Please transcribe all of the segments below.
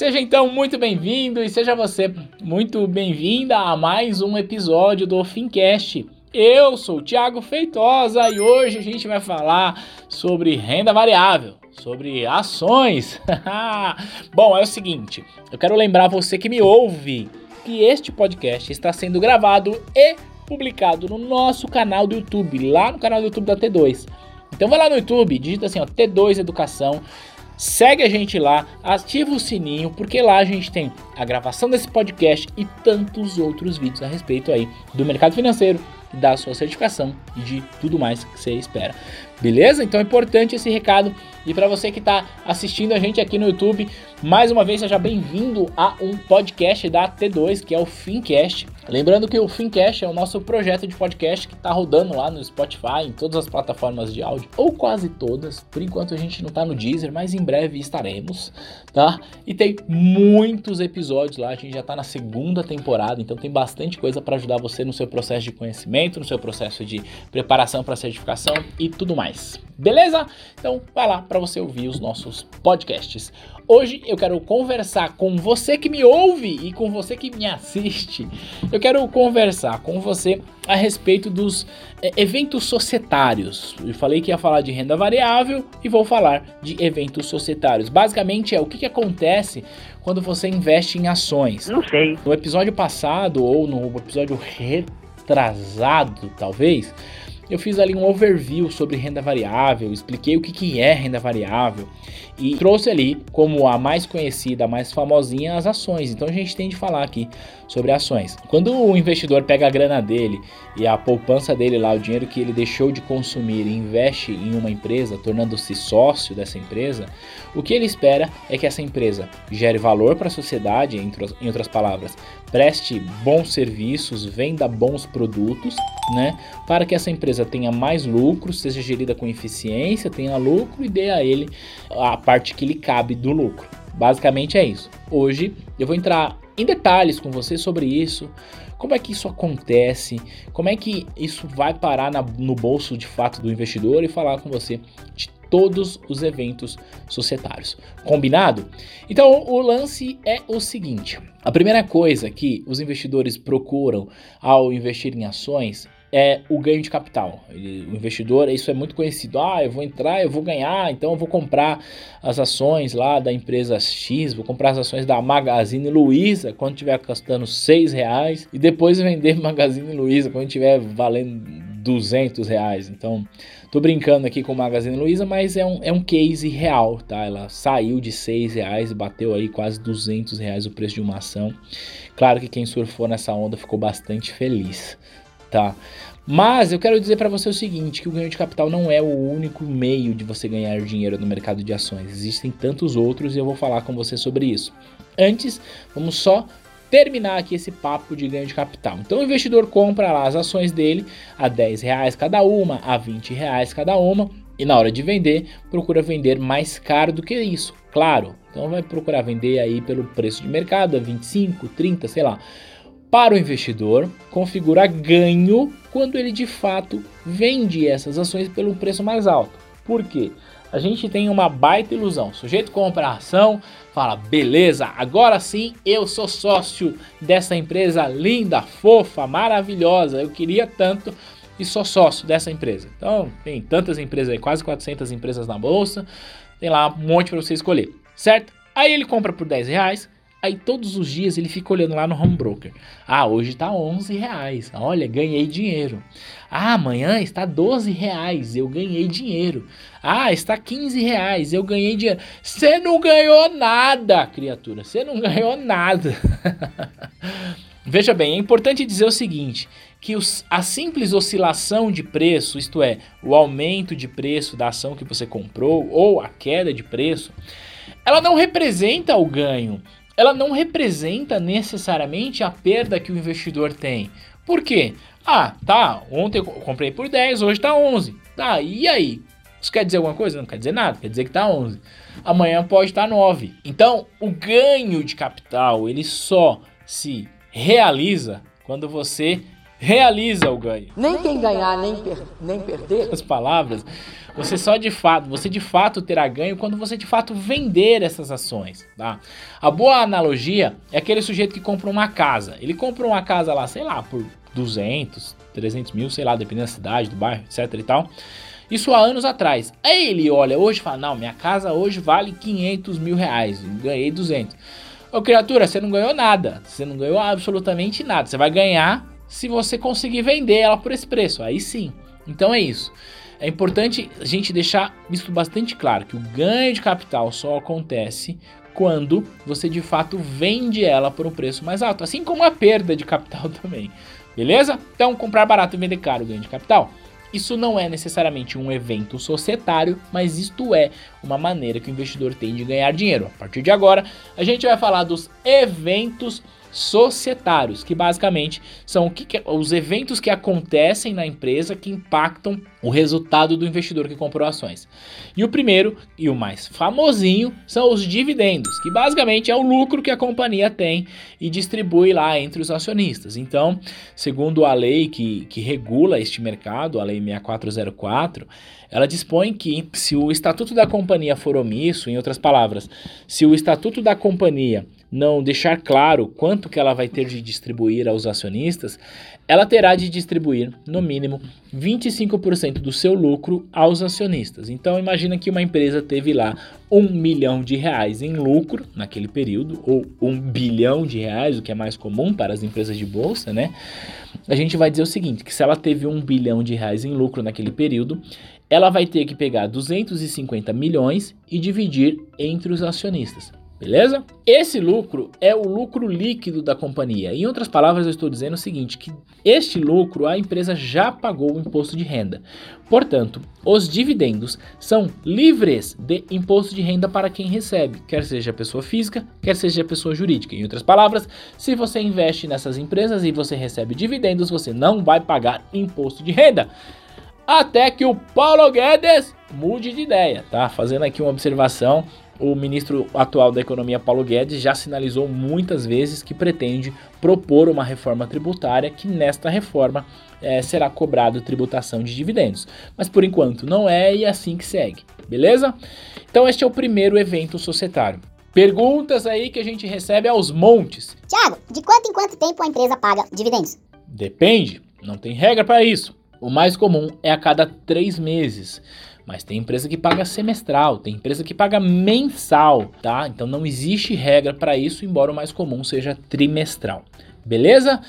Seja então muito bem-vindo e seja você muito bem-vinda a mais um episódio do Fincast. Eu sou o Thiago Feitosa e hoje a gente vai falar sobre renda variável, sobre ações. Bom, é o seguinte, eu quero lembrar você que me ouve que este podcast está sendo gravado e publicado no nosso canal do YouTube, lá no canal do YouTube da T2. Então vai lá no YouTube, digita assim, ó, T2 Educação. Segue a gente lá, ativa o sininho, porque lá a gente tem a gravação desse podcast e tantos outros vídeos a respeito aí do mercado financeiro, da sua certificação e de tudo mais que você espera. Beleza? Então é importante esse recado. E para você que está assistindo a gente aqui no YouTube, mais uma vez seja bem-vindo a um podcast da T2, que é o Fincast. Lembrando que o Fincast é o nosso projeto de podcast que está rodando lá no Spotify, em todas as plataformas de áudio, ou quase todas. Por enquanto a gente não está no Deezer, mas em breve estaremos, tá? E tem muitos episódios lá, a gente já está na segunda temporada, então tem bastante coisa para ajudar você no seu processo de conhecimento, no seu processo de preparação para certificação e tudo mais. Beleza? Então vai lá para você ouvir os nossos podcasts. Hoje eu quero conversar com você que me ouve e com você que me assiste. Eu quero conversar com você a respeito dos é, eventos societários. Eu falei que ia falar de renda variável e vou falar de eventos societários. Basicamente é o que, que acontece quando você investe em ações. Não sei. No episódio passado ou no episódio retrasado, talvez, eu fiz ali um overview sobre renda variável, expliquei o que, que é renda variável e trouxe ali como a mais conhecida, a mais famosinha, as ações. Então a gente tem de falar aqui sobre ações. Quando o investidor pega a grana dele e a poupança dele lá, o dinheiro que ele deixou de consumir e investe em uma empresa, tornando-se sócio dessa empresa, o que ele espera é que essa empresa gere valor para a sociedade, em outras palavras, preste bons serviços, venda bons produtos, né, para que essa empresa tenha mais lucro, seja gerida com eficiência, tenha lucro e dê a ele a parte que lhe cabe do lucro. Basicamente é isso. Hoje eu vou entrar em detalhes com você sobre isso, como é que isso acontece, como é que isso vai parar na, no bolso de fato do investidor e falar com você de todos os eventos societários. Combinado? Então o lance é o seguinte: a primeira coisa que os investidores procuram ao investir em ações é o ganho de capital. Ele, o investidor, isso é muito conhecido. Ah, eu vou entrar, eu vou ganhar, então eu vou comprar as ações lá da empresa X, vou comprar as ações da Magazine Luiza quando estiver custando seis reais e depois vender Magazine Luiza quando estiver valendo 200 reais. Então, tô brincando aqui com Magazine Luiza, mas é um, é um case real, tá? Ela saiu de 6 reais e bateu aí quase 200 reais o preço de uma ação. Claro que quem surfou nessa onda ficou bastante feliz tá? Mas eu quero dizer para você o seguinte, que o ganho de capital não é o único meio de você ganhar dinheiro no mercado de ações. Existem tantos outros e eu vou falar com você sobre isso. Antes, vamos só terminar aqui esse papo de ganho de capital. Então o investidor compra lá as ações dele a 10 reais cada uma, a 20 reais cada uma, e na hora de vender, procura vender mais caro do que isso, claro. Então vai procurar vender aí pelo preço de mercado, a 25, 30, sei lá para o investidor, configura ganho quando ele de fato vende essas ações pelo preço mais alto. Por quê? A gente tem uma baita ilusão. O sujeito compra a ação, fala: beleza, agora sim eu sou sócio dessa empresa linda, fofa, maravilhosa. Eu queria tanto e sou sócio dessa empresa. Então, tem tantas empresas aí, quase 400 empresas na bolsa. Tem lá um monte para você escolher, certo? Aí ele compra por 10 reais Aí todos os dias ele fica olhando lá no home broker. Ah, hoje está 11 reais. Olha, ganhei dinheiro. Ah, amanhã está 12 reais. Eu ganhei dinheiro. Ah, está 15 reais. Eu ganhei dinheiro. Você não ganhou nada, criatura. Você não ganhou nada. Veja bem, é importante dizer o seguinte: que os, a simples oscilação de preço, isto é, o aumento de preço da ação que você comprou ou a queda de preço, ela não representa o ganho, ela não representa necessariamente a perda que o investidor tem. Por quê? Ah, tá, ontem eu comprei por 10, hoje tá 11. Tá, e aí? Isso quer dizer alguma coisa? Não quer dizer nada, quer dizer que tá 11. Amanhã pode estar tá 9. Então, o ganho de capital, ele só se realiza quando você realiza o ganho. Nem quem ganhar, nem, per nem perder. As palavras, você só de fato, você de fato terá ganho quando você de fato vender essas ações, tá? A boa analogia é aquele sujeito que compra uma casa. Ele compra uma casa lá, sei lá, por 200, 300 mil, sei lá, dependendo da cidade, do bairro, etc e tal. Isso há anos atrás. Aí ele olha hoje e fala, não, minha casa hoje vale 500 mil reais, ganhei 200. Ô criatura, você não ganhou nada, você não ganhou absolutamente nada. Você vai ganhar se você conseguir vender ela por esse preço. Aí sim. Então é isso. É importante a gente deixar isso bastante claro, que o ganho de capital só acontece quando você de fato vende ela por um preço mais alto, assim como a perda de capital também. Beleza? Então, comprar barato e vender caro ganho de capital. Isso não é necessariamente um evento societário, mas isto é uma maneira que o investidor tem de ganhar dinheiro. A partir de agora, a gente vai falar dos eventos societários societários, que basicamente são os eventos que acontecem na empresa que impactam o resultado do investidor que comprou ações. E o primeiro e o mais famosinho são os dividendos, que basicamente é o lucro que a companhia tem e distribui lá entre os acionistas. Então, segundo a lei que, que regula este mercado, a Lei 6404, ela dispõe que se o estatuto da companhia for omisso, em outras palavras, se o estatuto da companhia não deixar claro quanto que ela vai ter de distribuir aos acionistas, ela terá de distribuir, no mínimo, 25% do seu lucro aos acionistas. Então imagina que uma empresa teve lá um milhão de reais em lucro naquele período, ou um bilhão de reais, o que é mais comum para as empresas de bolsa, né? A gente vai dizer o seguinte, que se ela teve um bilhão de reais em lucro naquele período, ela vai ter que pegar 250 milhões e dividir entre os acionistas. Beleza? Esse lucro é o lucro líquido da companhia. Em outras palavras, eu estou dizendo o seguinte: que este lucro a empresa já pagou o imposto de renda. Portanto, os dividendos são livres de imposto de renda para quem recebe, quer seja pessoa física, quer seja pessoa jurídica. Em outras palavras, se você investe nessas empresas e você recebe dividendos, você não vai pagar imposto de renda até que o Paulo Guedes mude de ideia, tá? Fazendo aqui uma observação, o ministro atual da Economia, Paulo Guedes, já sinalizou muitas vezes que pretende propor uma reforma tributária que nesta reforma é, será cobrado tributação de dividendos. Mas por enquanto não é e é assim que segue, beleza? Então este é o primeiro evento societário. Perguntas aí que a gente recebe aos montes. Tiago, de quanto em quanto tempo a empresa paga dividendos? Depende, não tem regra para isso. O mais comum é a cada três meses. Mas tem empresa que paga semestral, tem empresa que paga mensal, tá? Então não existe regra para isso, embora o mais comum seja trimestral. Beleza?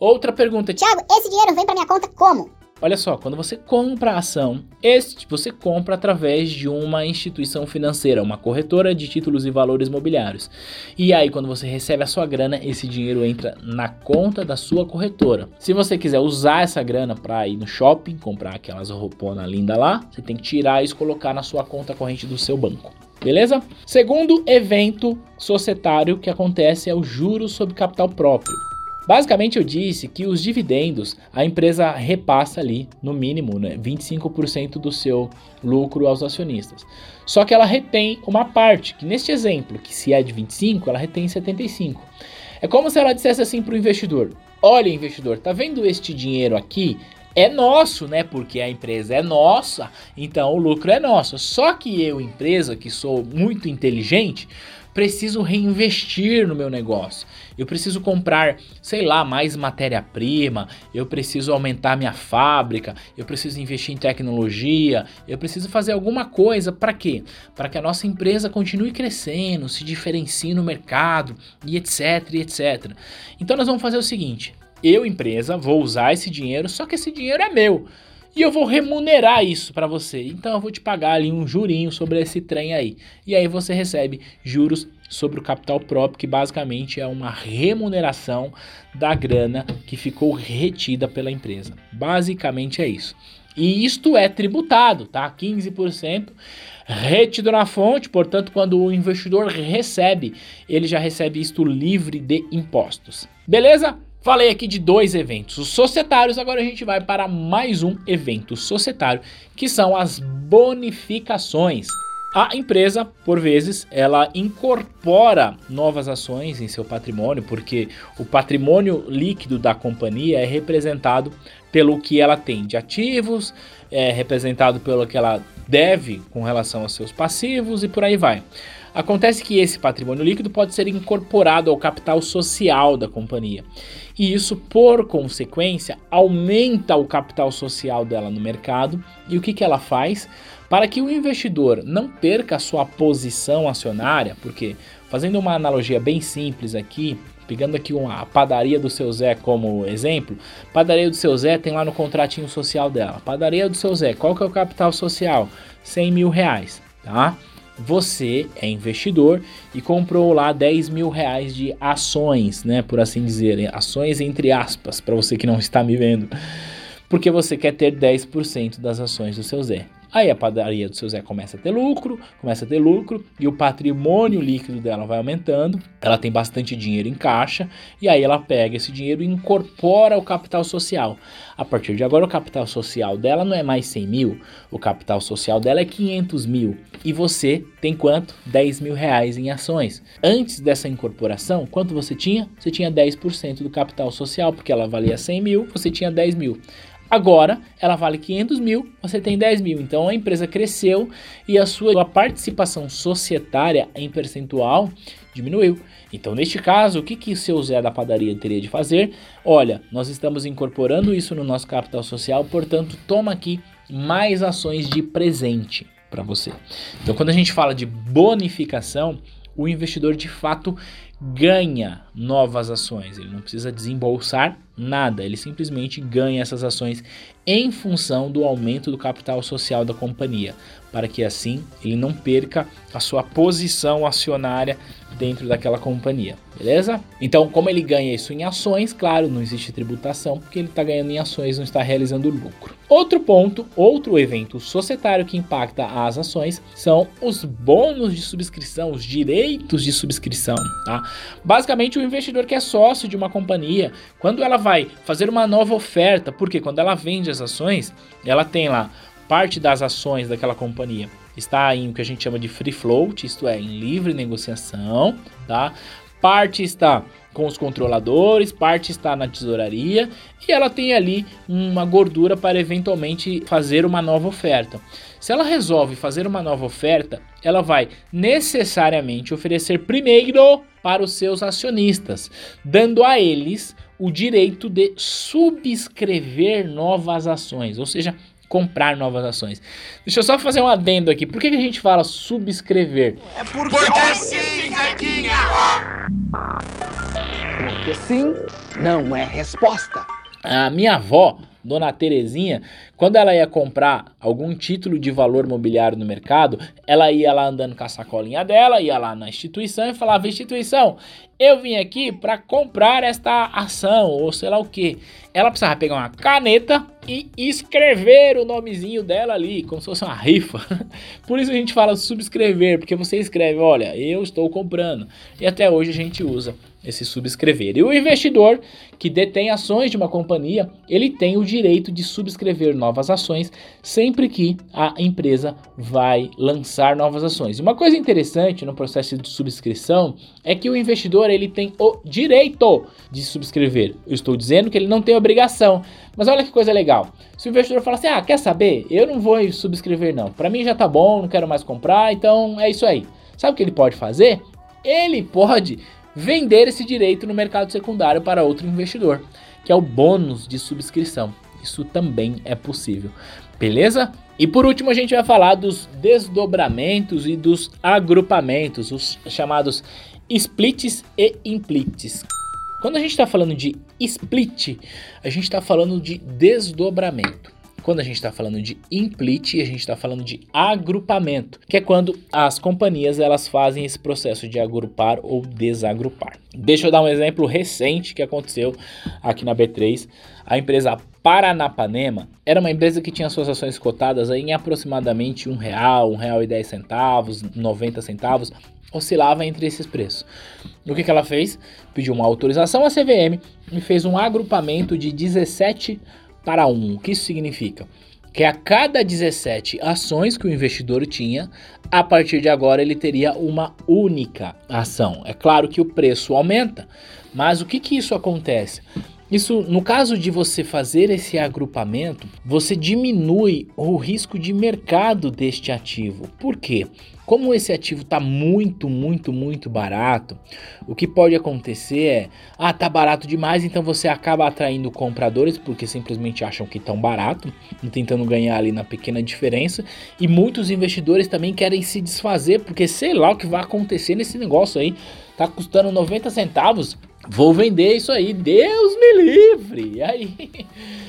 Outra pergunta. Tiago, esse dinheiro vem para minha conta como? Olha só, quando você compra a ação, este você compra através de uma instituição financeira, uma corretora de títulos e valores mobiliários. E aí, quando você recebe a sua grana, esse dinheiro entra na conta da sua corretora. Se você quiser usar essa grana para ir no shopping, comprar aquelas rouponas lindas lá, você tem que tirar isso e colocar na sua conta corrente do seu banco. Beleza? Segundo evento societário que acontece é o juros sobre capital próprio. Basicamente eu disse que os dividendos a empresa repassa ali, no mínimo, né, 25% do seu lucro aos acionistas. Só que ela retém uma parte, que neste exemplo, que se é de 25, ela retém 75. É como se ela dissesse assim para o investidor: "Olha, investidor, tá vendo este dinheiro aqui? É nosso, né? Porque a empresa é nossa, então o lucro é nosso. Só que eu, empresa, que sou muito inteligente, preciso reinvestir no meu negócio. Eu preciso comprar, sei lá, mais matéria-prima, eu preciso aumentar minha fábrica, eu preciso investir em tecnologia, eu preciso fazer alguma coisa para quê? Para que a nossa empresa continue crescendo, se diferencie no mercado e etc, e etc. Então nós vamos fazer o seguinte: eu, empresa, vou usar esse dinheiro, só que esse dinheiro é meu e eu vou remunerar isso para você. Então eu vou te pagar ali um jurinho sobre esse trem aí. E aí você recebe juros sobre o capital próprio, que basicamente é uma remuneração da grana que ficou retida pela empresa. Basicamente é isso. E isto é tributado, tá? 15% retido na fonte, portanto, quando o investidor recebe, ele já recebe isto livre de impostos. Beleza? Falei aqui de dois eventos societários, agora a gente vai para mais um evento societário, que são as bonificações. A empresa, por vezes, ela incorpora novas ações em seu patrimônio, porque o patrimônio líquido da companhia é representado pelo que ela tem de ativos, é representado pelo que ela deve com relação aos seus passivos e por aí vai. Acontece que esse patrimônio líquido pode ser incorporado ao capital social da companhia. E isso, por consequência, aumenta o capital social dela no mercado. E o que, que ela faz? Para que o investidor não perca a sua posição acionária, porque, fazendo uma analogia bem simples aqui, pegando aqui uma padaria do seu Zé como exemplo, padaria do seu Zé tem lá no contratinho social dela. Padaria do seu Zé, qual que é o capital social? 100 mil reais, tá? Você é investidor e comprou lá 10 mil reais de ações, né? Por assim dizer, ações entre aspas, para você que não está me vendo. Porque você quer ter 10% das ações do seu Zé. Aí a padaria do seu Zé começa a ter lucro, começa a ter lucro e o patrimônio líquido dela vai aumentando. Ela tem bastante dinheiro em caixa e aí ela pega esse dinheiro e incorpora o capital social. A partir de agora, o capital social dela não é mais 100 mil, o capital social dela é 500 mil e você tem quanto? 10 mil reais em ações. Antes dessa incorporação, quanto você tinha? Você tinha 10% do capital social, porque ela valia 100 mil, você tinha 10 mil. Agora ela vale 500 mil, você tem 10 mil. Então a empresa cresceu e a sua participação societária em percentual diminuiu. Então, neste caso, o que, que o seu Zé da padaria teria de fazer? Olha, nós estamos incorporando isso no nosso capital social, portanto, toma aqui mais ações de presente para você. Então, quando a gente fala de bonificação, o investidor de fato ganha novas ações. Ele não precisa desembolsar nada, ele simplesmente ganha essas ações em função do aumento do capital social da companhia, para que assim ele não perca a sua posição acionária dentro daquela companhia, beleza? Então, como ele ganha isso em ações, claro, não existe tributação, porque ele está ganhando em ações, não está realizando lucro. Outro ponto, outro evento societário que impacta as ações são os bônus de subscrição, os direitos de subscrição, tá? Basicamente, o investidor que é sócio de uma companhia, quando ela vai fazer uma nova oferta, porque quando ela vende as ações, ela tem lá parte das ações daquela companhia está em o que a gente chama de free float, isto é, em livre negociação, tá? Parte está com os controladores, parte está na tesouraria e ela tem ali uma gordura para eventualmente fazer uma nova oferta. Se ela resolve fazer uma nova oferta, ela vai necessariamente oferecer primeiro para os seus acionistas, dando a eles o direito de subscrever novas ações, ou seja, comprar novas ações. Deixa eu só fazer um adendo aqui. Por que, que a gente fala subscrever? É porque, porque sim, Zequinha! Porque sim não é resposta. A minha avó Dona Terezinha, quando ela ia comprar algum título de valor mobiliário no mercado, ela ia lá andando com a sacolinha dela, ia lá na instituição e falava: Instituição, eu vim aqui para comprar esta ação, ou sei lá o que. Ela precisava pegar uma caneta e escrever o nomezinho dela ali, como se fosse uma rifa. Por isso a gente fala subscrever, porque você escreve: Olha, eu estou comprando. E até hoje a gente usa esse subscrever. E o investidor que detém ações de uma companhia, ele tem o direito de subscrever novas ações sempre que a empresa vai lançar novas ações. E uma coisa interessante no processo de subscrição é que o investidor ele tem o direito de subscrever. Eu estou dizendo que ele não tem obrigação. Mas olha que coisa legal. Se o investidor falar assim: "Ah, quer saber? Eu não vou subscrever não. Para mim já tá bom, não quero mais comprar, então é isso aí". Sabe o que ele pode fazer? Ele pode vender esse direito no mercado secundário para outro investidor, que é o bônus de subscrição. Isso também é possível. Beleza? E por último, a gente vai falar dos desdobramentos e dos agrupamentos, os chamados splits e implits. Quando a gente está falando de split, a gente está falando de desdobramento. Quando a gente está falando de implit, a gente está falando de agrupamento, que é quando as companhias elas fazem esse processo de agrupar ou desagrupar. Deixa eu dar um exemplo recente que aconteceu aqui na B3. A empresa Paranapanema era uma empresa que tinha suas ações cotadas em aproximadamente um real, um real e dez centavos, 90 centavos, oscilava entre esses preços. O que, que ela fez? Pediu uma autorização à CVM e fez um agrupamento de 17 para 1. O que isso significa? Que a cada 17 ações que o investidor tinha, a partir de agora ele teria uma única ação. É claro que o preço aumenta, mas o que, que isso acontece? Isso, no caso de você fazer esse agrupamento, você diminui o risco de mercado deste ativo. Por quê? Como esse ativo está muito, muito, muito barato, o que pode acontecer é, ah, tá barato demais, então você acaba atraindo compradores porque simplesmente acham que tão barato tentando ganhar ali na pequena diferença. E muitos investidores também querem se desfazer porque sei lá o que vai acontecer nesse negócio aí. Tá custando 90 centavos, vou vender isso aí, Deus me livre. E aí,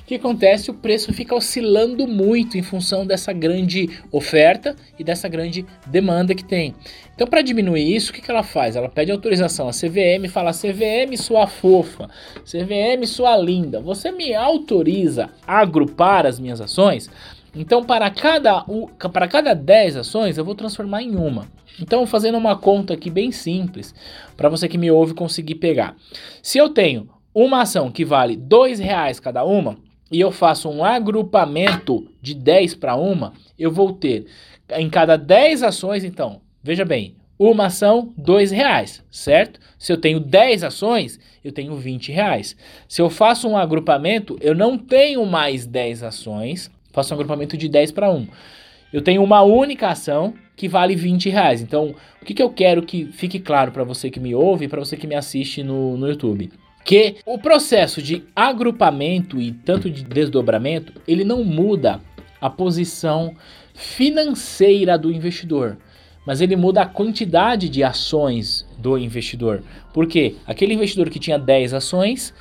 o que acontece? O preço fica oscilando muito em função dessa grande oferta e dessa grande demanda que tem. Então, para diminuir isso, o que, que ela faz? Ela pede autorização à CVM, fala: CVM, sua fofa, CVM, sua linda, você me autoriza a agrupar as minhas ações? Então, para cada, para cada 10 ações, eu vou transformar em uma. Então, fazendo uma conta aqui bem simples, para você que me ouve conseguir pegar. Se eu tenho uma ação que vale R$ reais cada uma, e eu faço um agrupamento de 10 para uma, eu vou ter em cada 10 ações, então, veja bem, uma ação, R$ reais, certo? Se eu tenho 10 ações, eu tenho 20 reais. Se eu faço um agrupamento, eu não tenho mais 10 ações, faço um agrupamento de 10 para 1. Eu tenho uma única ação que vale 20 reais. Então, o que, que eu quero que fique claro para você que me ouve e para você que me assiste no, no YouTube? Que o processo de agrupamento e tanto de desdobramento, ele não muda a posição financeira do investidor, mas ele muda a quantidade de ações do investidor. Porque aquele investidor que tinha 10 ações,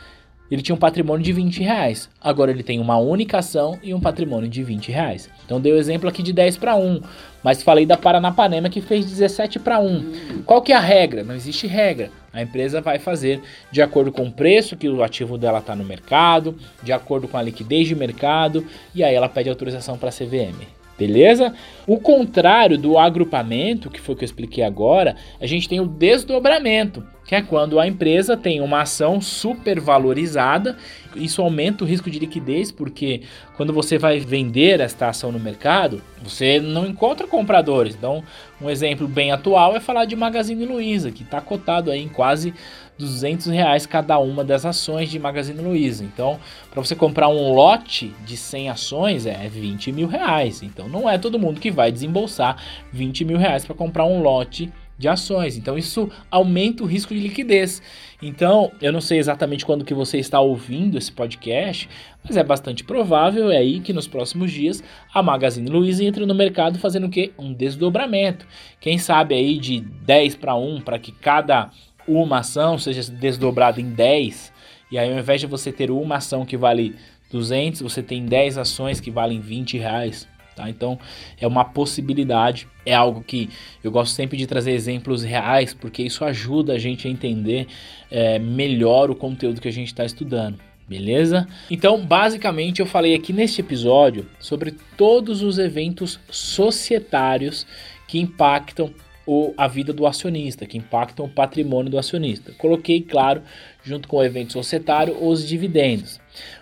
ele tinha um patrimônio de 20 reais. Agora ele tem uma única ação e um patrimônio de 20 reais. Então dei o exemplo aqui de 10 para 1, mas falei da Paranapanema que fez 17 para 1. Qual que é a regra? Não existe regra. A empresa vai fazer de acordo com o preço que o ativo dela está no mercado, de acordo com a liquidez de mercado, e aí ela pede autorização para a CVM. Beleza? O contrário do agrupamento, que foi o que eu expliquei agora, a gente tem o desdobramento, que é quando a empresa tem uma ação supervalorizada. Isso aumenta o risco de liquidez, porque quando você vai vender esta ação no mercado, você não encontra compradores. Então, um exemplo bem atual é falar de Magazine Luiza, que está cotado aí em quase 200 reais cada uma das ações de Magazine Luiza. Então, para você comprar um lote de 100 ações é 20 mil reais. Então, não é todo mundo que vai desembolsar 20 mil reais para comprar um lote de ações. Então isso aumenta o risco de liquidez. Então, eu não sei exatamente quando que você está ouvindo esse podcast, mas é bastante provável é aí que nos próximos dias a Magazine Luiza entre no mercado fazendo o quê? Um desdobramento. Quem sabe aí de 10 para 1 para que cada uma ação seja desdobrada em 10, e aí ao invés de você ter uma ação que vale 200, você tem 10 ações que valem 20 reais. Tá? Então é uma possibilidade, é algo que eu gosto sempre de trazer exemplos reais, porque isso ajuda a gente a entender é, melhor o conteúdo que a gente está estudando. Beleza? Então, basicamente, eu falei aqui neste episódio sobre todos os eventos societários que impactam o, a vida do acionista, que impactam o patrimônio do acionista. Coloquei, claro, junto com o evento societário, os dividendos.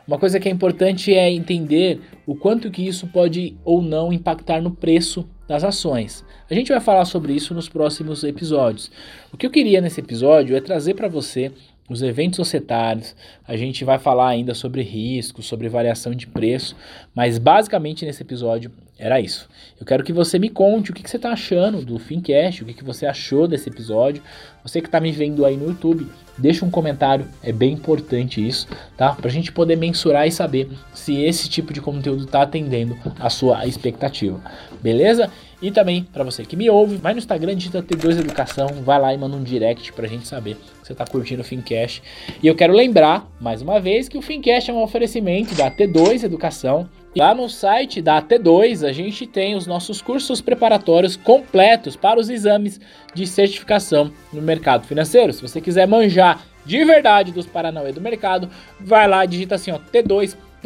Uma coisa que é importante é entender o quanto que isso pode ou não impactar no preço das ações. A gente vai falar sobre isso nos próximos episódios. O que eu queria nesse episódio é trazer para você os eventos societários, a gente vai falar ainda sobre risco, sobre variação de preço, mas basicamente nesse episódio era isso. Eu quero que você me conte o que, que você está achando do Fincast, o que, que você achou desse episódio. Você que está me vendo aí no YouTube, deixa um comentário, é bem importante isso, tá? Para a gente poder mensurar e saber se esse tipo de conteúdo está atendendo a sua expectativa, beleza? E também, para você que me ouve, vai no Instagram, digita T2 Educação, vai lá e manda um direct pra gente saber que você tá curtindo o Fincast. E eu quero lembrar, mais uma vez, que o Fincast é um oferecimento da T2 Educação. Lá no site da T2 a gente tem os nossos cursos preparatórios completos para os exames de certificação no mercado financeiro. Se você quiser manjar de verdade dos Paranauê do mercado, vai lá, digita assim, ó, t2.com.br.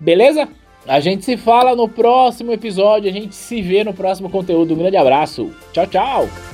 Beleza? A gente se fala no próximo episódio, a gente se vê no próximo conteúdo. Um grande abraço. Tchau, tchau.